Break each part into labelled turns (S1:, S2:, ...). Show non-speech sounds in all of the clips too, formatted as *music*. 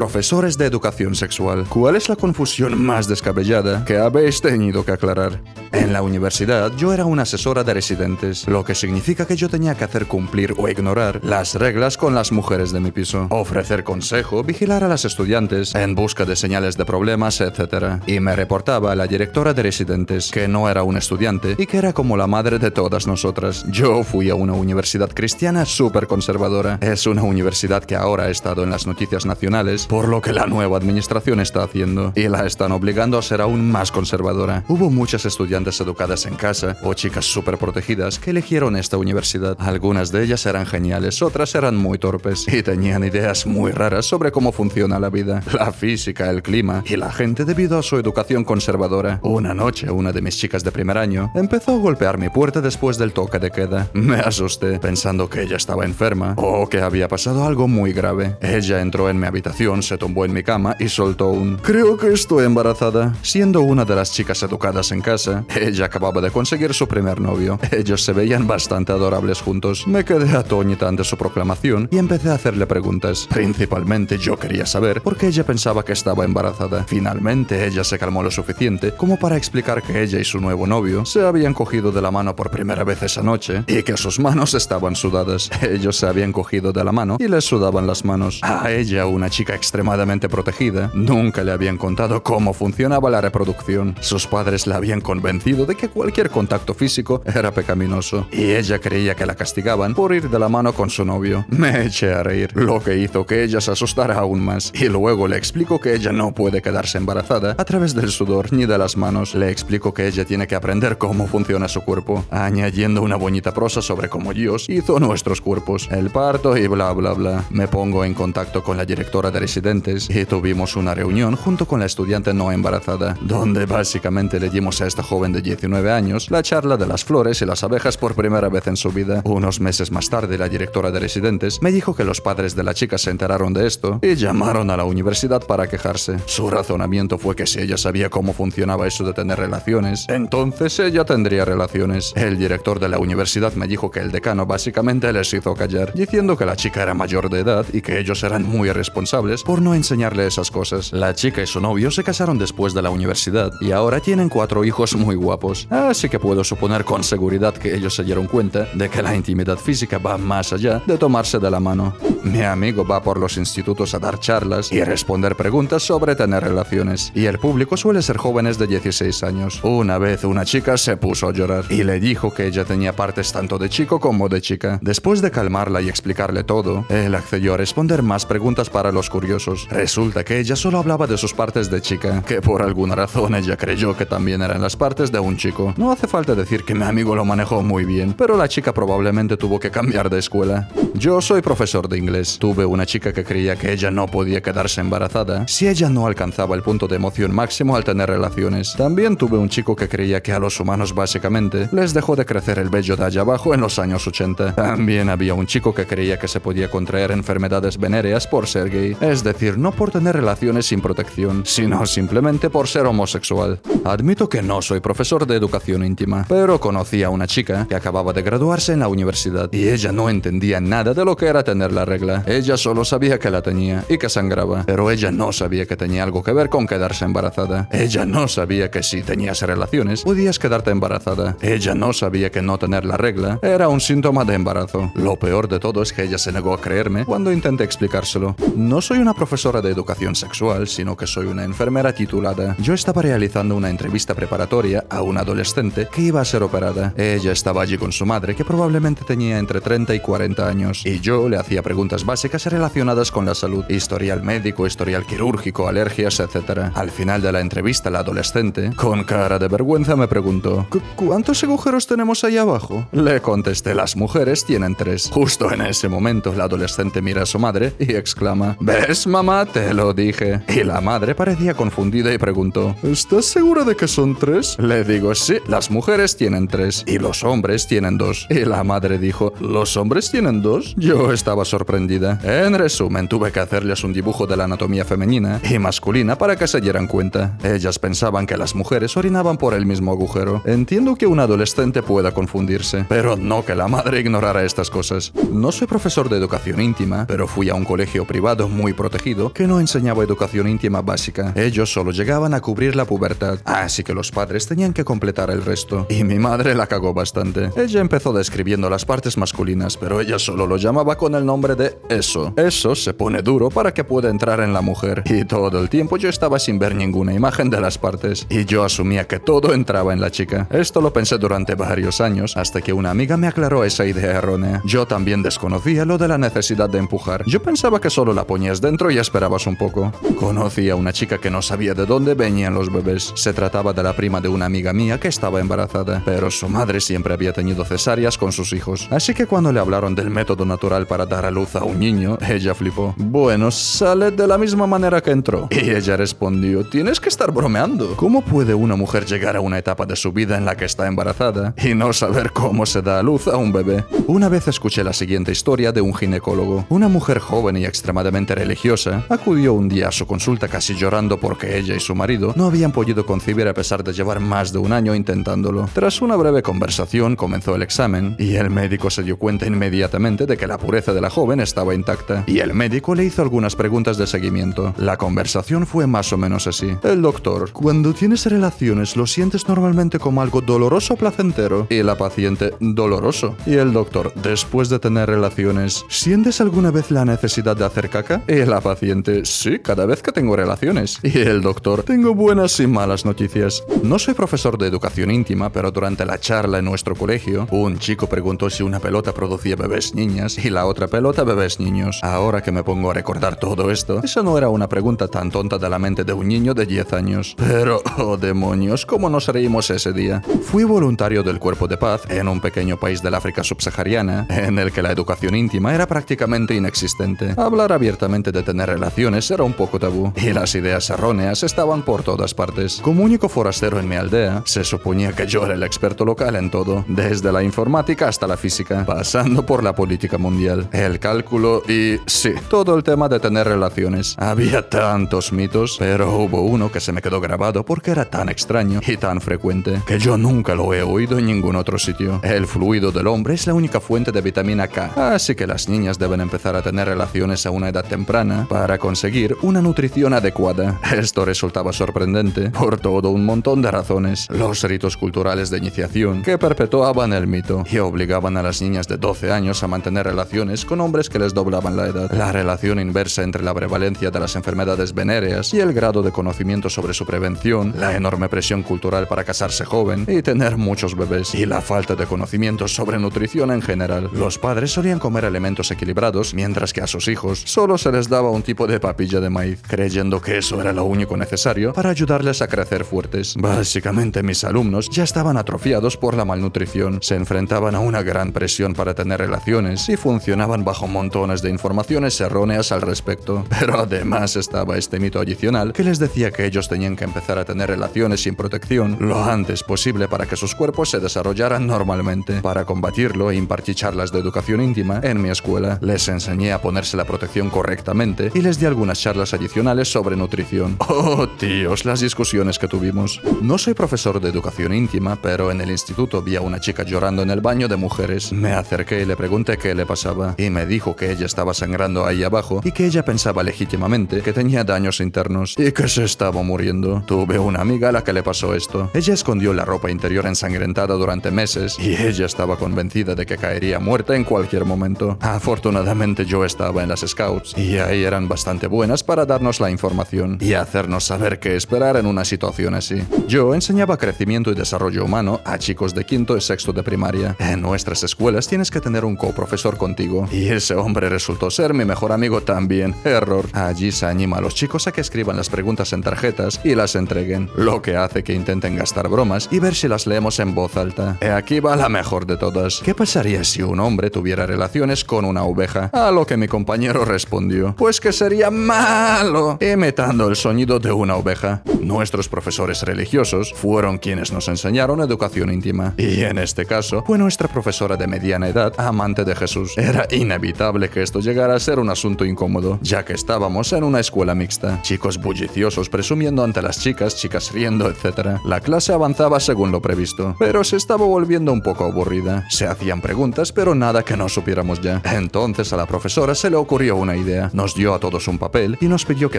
S1: Profesores de educación sexual, ¿cuál es la confusión más descabellada que habéis tenido que aclarar? En la universidad yo era una asesora de residentes, lo que significa que yo tenía que hacer cumplir o ignorar las reglas con las mujeres de mi piso, ofrecer consejo, vigilar a las estudiantes en busca de señales de problemas, etc. Y me reportaba a la directora de residentes, que no era un estudiante y que era como la madre de todas nosotras. Yo fui a una universidad cristiana súper conservadora. Es una universidad que ahora ha estado en las noticias nacionales por lo que la nueva administración está haciendo y la están obligando a ser aún más conservadora. Hubo muchas estudiantes educadas en casa o chicas súper protegidas que eligieron esta universidad. Algunas de ellas eran geniales, otras eran muy torpes y tenían ideas muy raras sobre cómo funciona la vida, la física, el clima y la gente debido a su educación conservadora. Una noche, una de mis chicas de primer año empezó a golpear mi puerta después del toque de queda. Me asusté pensando que ella estaba enferma o que había pasado algo muy grave. Ella entró en mi habitación, se tumbó en mi cama y soltó un Creo que estoy embarazada. Siendo una de las chicas educadas en casa, ella acababa de conseguir su primer novio. Ellos se veían bastante adorables juntos. Me quedé atónita ante su proclamación y empecé a hacerle preguntas. Principalmente yo quería saber por qué ella pensaba que estaba embarazada. Finalmente ella se calmó lo suficiente como para explicar que ella y su nuevo novio se habían cogido de la mano por primera vez esa noche y que sus manos estaban sudadas. Ellos se habían cogido de la mano y les sudaban las manos. A ella, una chica extremadamente protegida, nunca le habían contado cómo funcionaba la reproducción. Sus padres la habían convencido de que cualquier contacto físico era pecaminoso, y ella creía que la castigaban por ir de la mano con su novio. Me eché a reír, lo que hizo que ella se asustara aún más, y luego le explico que ella no puede quedarse embarazada a través del sudor ni de las manos. Le explico que ella tiene que aprender cómo funciona su cuerpo, añadiendo una bonita prosa sobre cómo Dios hizo nuestros cuerpos, el parto y bla bla bla. Me pongo en contacto con la directora de y tuvimos una reunión junto con la estudiante no embarazada, donde básicamente le dimos a esta joven de 19 años la charla de las flores y las abejas por primera vez en su vida. Unos meses más tarde, la directora de residentes me dijo que los padres de la chica se enteraron de esto y llamaron a la universidad para quejarse. Su razonamiento fue que si ella sabía cómo funcionaba eso de tener relaciones, entonces ella tendría relaciones. El director de la universidad me dijo que el decano básicamente les hizo callar, diciendo que la chica era mayor de edad y que ellos eran muy responsables por no enseñarle esas cosas. La chica y su novio se casaron después de la universidad y ahora tienen cuatro hijos muy guapos, así que puedo suponer con seguridad que ellos se dieron cuenta de que la intimidad física va más allá de tomarse de la mano. Mi amigo va por los institutos a dar charlas y responder preguntas sobre tener relaciones, y el público suele ser jóvenes de 16 años. Una vez una chica se puso a llorar y le dijo que ella tenía partes tanto de chico como de chica. Después de calmarla y explicarle todo, él accedió a responder más preguntas para los curiosos. Resulta que ella solo hablaba de sus partes de chica, que por alguna razón ella creyó que también eran las partes de un chico. No hace falta decir que mi amigo lo manejó muy bien, pero la chica probablemente tuvo que cambiar de escuela. Yo soy profesor de inglés. Tuve una chica que creía que ella no podía quedarse embarazada si ella no alcanzaba el punto de emoción máximo al tener relaciones. También tuve un chico que creía que a los humanos básicamente les dejó de crecer el vello de allá abajo en los años 80. También había un chico que creía que se podía contraer enfermedades venéreas por ser gay, es no por tener relaciones sin protección, sino simplemente por ser homosexual. Admito que no soy profesor de educación íntima, pero conocí a una chica que acababa de graduarse en la universidad y ella no entendía nada de lo que era tener la regla. Ella solo sabía que la tenía y que sangraba, pero ella no sabía que tenía algo que ver con quedarse embarazada. Ella no sabía que si tenías relaciones podías quedarte embarazada. Ella no sabía que no tener la regla era un síntoma de embarazo. Lo peor de todo es que ella se negó a creerme cuando intenté explicárselo. No soy una profesora de educación sexual, sino que soy una enfermera titulada. Yo estaba realizando una entrevista preparatoria a una adolescente que iba a ser operada. Ella estaba allí con su madre, que probablemente tenía entre 30 y 40 años, y yo le hacía preguntas básicas relacionadas con la salud, historial médico, historial quirúrgico, alergias, etc. Al final de la entrevista, la adolescente, con cara de vergüenza, me preguntó, ¿cuántos agujeros tenemos ahí abajo? Le contesté, las mujeres tienen tres. Justo en ese momento, la adolescente mira a su madre y exclama, ¿ves, mamá? Te lo dije. Y la madre parecía confundida y preguntó, ¿estás segura de que son tres? Le digo, sí, las mujeres tienen tres y los hombres tienen dos. Y la madre dijo, ¿los hombres tienen dos? Yo estaba sorprendida. En resumen, tuve que hacerles un dibujo de la anatomía femenina y masculina para que se dieran cuenta. Ellas pensaban que las mujeres orinaban por el mismo agujero. Entiendo que un adolescente pueda confundirse, pero no que la madre ignorara estas cosas. No soy profesor de educación íntima, pero fui a un colegio privado muy protegido que no enseñaba educación íntima básica. Ellos solo llegaban a cubrir la pubertad, así que los padres tenían que completar el resto. Y mi madre la cagó bastante. Ella empezó describiendo las partes masculinas, pero ella solo lo llamaba con el nombre de eso. Eso se pone duro para que pueda entrar en la mujer. Y todo el tiempo yo estaba sin ver ninguna imagen de las partes. Y yo asumía que todo entraba en la chica. Esto lo pensé durante varios años, hasta que una amiga me aclaró esa idea errónea. Yo también desconocía lo de la necesidad de empujar. Yo pensaba que solo la ponías dentro y esperabas un poco. Conocí a una chica que no sabía de dónde venían los bebés. Se trataba de la prima de una amiga mía que estaba embarazada, pero su madre siempre había tenido cesáreas con sus hijos. Así que cuando le hablaron del método natural para dar a luz a un niño, *laughs* ella flipó. Bueno, sale de la misma manera que entró. Y ella respondió, tienes que estar bromeando. ¿Cómo puede una mujer llegar a una etapa de su vida en la que está embarazada y no saber cómo se da a luz a un bebé? Una vez escuché la siguiente historia de un ginecólogo. Una mujer joven y extremadamente religiosa acudió un día a su consulta casi llorando porque ella y su marido no habían podido concebir a pesar de llevar más de un año intentándolo. Tras una breve conversación comenzó el examen y el médico se dio cuenta inmediatamente de que la pureza de la joven estaba intacta y el médico le hizo algunas preguntas de seguimiento. La conversación fue más o menos así. El doctor, cuando tienes relaciones, ¿lo sientes normalmente como algo doloroso o placentero? Y la paciente, doloroso. Y el doctor, después de tener relaciones, ¿sientes alguna vez la necesidad de hacer caca? Y la paciente, sí, cada vez que tengo relaciones. Y el doctor, tengo buenas y malas noticias. No soy profesor de educación íntima, pero durante la charla en nuestro colegio, un chico preguntó si una pelota producía bebés niñas y la otra pelota bebés niños. Ahora que me pongo a recordar todo esto, eso no era una pregunta tan tonta de la mente de un niño de 10 años. Pero, oh demonios, ¿cómo nos reímos ese día? Fui voluntario del Cuerpo de Paz en un pequeño país del África subsahariana, en el que la educación íntima era prácticamente inexistente. Hablar abiertamente de tener relaciones era un poco tabú, y las ideas erróneas estaban por todas partes. Como único forastero en mi aldea, se suponía que yo era el experto local en todo, desde la informática hasta la física, pasando por la política mundial, el cálculo y, sí, todo el tema de tener relaciones. Había tantos mitos, pero hubo uno que se me quedó grabado porque era tan extraño y tan frecuente que yo nunca lo he oído en ningún otro sitio. El fluido del hombre es la única fuente de vitamina K, así que las niñas deben empezar a tener relaciones a una edad temprana para conseguir una nutrición adecuada. Esto resultaba sorprendente por todo un montón de razones. Los ritos culturales de iniciación que perpetuaban el mito y obligaban a las niñas de 12 años a mantener relaciones con hombres que les doblaban la edad. La relación inversa entre la prevalencia de las enfermedades venéreas y el grado de conocimiento sobre su prevención, la enorme presión cultural para casarse joven y tener muchos bebés, y la falta de conocimiento sobre nutrición en general. Los padres solían comer alimentos equilibrados, mientras que a sus hijos solo se les daba un tipo de papilla de maíz, creyendo que eso era lo único necesario para ayudarles a crecer fuertes. Básicamente mis alumnos ya estaban atrofiados por la malnutrición, se enfrentaban a una gran presión para tener relaciones y funcionaban bajo montones de informaciones erróneas al respecto. Pero además estaba este mito adicional que les decía que ellos tenían que empezar a tener relaciones sin protección lo antes posible para que sus cuerpos se desarrollaran normalmente. Para combatirlo e impartí charlas de educación íntima en mi escuela. Les enseñé a ponerse la protección correctamente y les di algunas charlas adicionales sobre nutrición. *laughs* Oh, tíos, las discusiones que tuvimos. No soy profesor de educación íntima, pero en el instituto vi a una chica llorando en el baño de mujeres. Me acerqué y le pregunté qué le pasaba y me dijo que ella estaba sangrando ahí abajo y que ella pensaba legítimamente que tenía daños internos y que se estaba muriendo. Tuve una amiga a la que le pasó esto. Ella escondió la ropa interior ensangrentada durante meses y ella estaba convencida de que caería muerta en cualquier momento. Afortunadamente yo estaba en las Scouts y ahí eran bastante buenas para darnos la información y hacernos saber qué esperar en una situación así. Yo enseñaba crecimiento y desarrollo humano a chicos de quinto y sexto de primaria. En nuestras escuelas tienes que tener un coprofesor contigo y ese hombre resultó ser mi mejor amigo también. Error. Allí se anima a los chicos a que escriban las preguntas en tarjetas y las entreguen, lo que hace que intenten gastar bromas y ver si las leemos en voz alta. Y aquí va la mejor de todas. ¿Qué pasaría si un hombre tuviera relaciones con una oveja? A lo que mi compañero respondió, que sería malo, imitando el sonido de una oveja. Nuestros profesores religiosos fueron quienes nos enseñaron educación íntima. Y en este caso, fue nuestra profesora de mediana edad, amante de Jesús. Era inevitable que esto llegara a ser un asunto incómodo, ya que estábamos en una escuela mixta. Chicos bulliciosos presumiendo ante las chicas, chicas riendo, etc. La clase avanzaba según lo previsto, pero se estaba volviendo un poco aburrida. Se hacían preguntas, pero nada que no supiéramos ya. Entonces a la profesora se le ocurrió una idea. Nos dio a todos un papel y nos pidió que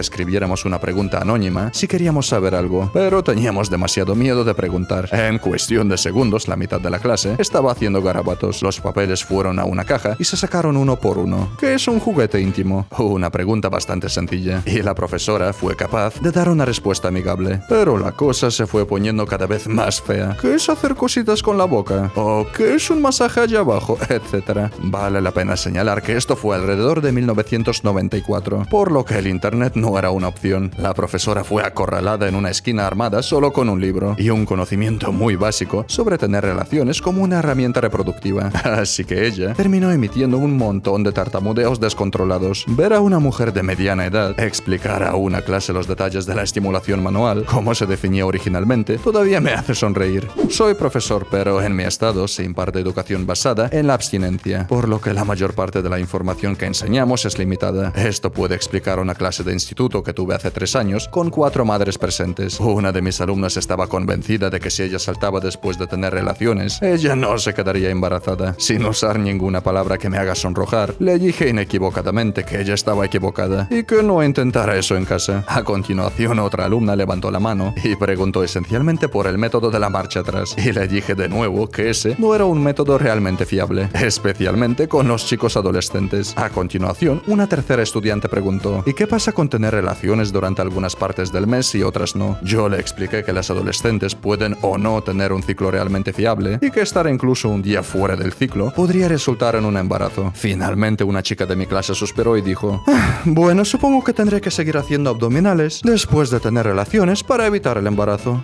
S1: escribiéramos una pregunta anónima si queríamos saber algo, pero teníamos demasiado miedo de preguntar. En cuestión de segundos, la mitad de la clase estaba haciendo garabatos. Los papeles fueron a una caja y se sacaron uno por uno, que es un juguete íntimo. Una pregunta bastante sencilla. Y la profesora fue capaz de dar una respuesta amigable. Pero la cosa se fue poniendo cada vez más fea. ¿Qué es hacer cositas con la boca? ¿O qué es un masaje allá abajo? Etcétera. Vale la pena señalar que esto fue alrededor de 1994, por lo que el internet no era una opción. La profesora fue acorralada en una esquina armada solo con un libro y un conocimiento muy básico sobre tener relaciones como una herramienta reproductiva. *laughs* Así que ella terminó emitiendo un montón de tartamudeos descontrolados. Ver a una mujer de mediana edad explicar a una clase los detalles de la estimulación manual, como se definía originalmente, todavía me hace sonreír. Soy profesor, pero en mi estado se imparte educación basada en la abstinencia, por lo que la mayor parte de la información que enseñamos es limitada. Puede explicar una clase de instituto que tuve hace tres años con cuatro madres presentes. Una de mis alumnas estaba convencida de que si ella saltaba después de tener relaciones, ella no se quedaría embarazada. Sin usar ninguna palabra que me haga sonrojar, le dije inequivocadamente que ella estaba equivocada y que no intentara eso en casa. A continuación, otra alumna levantó la mano y preguntó esencialmente por el método de la marcha atrás. Y le dije de nuevo que ese no era un método realmente fiable, especialmente con los chicos adolescentes. A continuación, una tercera estudiante preguntó, ¿y qué pasa con tener relaciones durante algunas partes del mes y otras no? Yo le expliqué que las adolescentes pueden o no tener un ciclo realmente fiable y que estar incluso un día fuera del ciclo podría resultar en un embarazo. Finalmente, una chica de mi clase suspiró y dijo, "Ah, bueno, supongo que tendré que seguir haciendo abdominales después de tener relaciones para evitar el embarazo.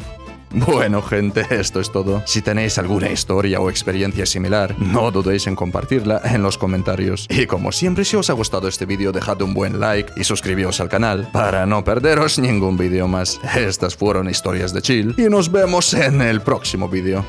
S1: *laughs* Bueno, gente, esto es todo. Si tenéis alguna historia o experiencia similar, no dudéis en compartirla en los comentarios. Y como siempre, si os ha gustado este vídeo, dejad un buen like y suscribíos al canal para no perderos ningún vídeo más. Estas fueron historias de chill y nos vemos en el próximo vídeo.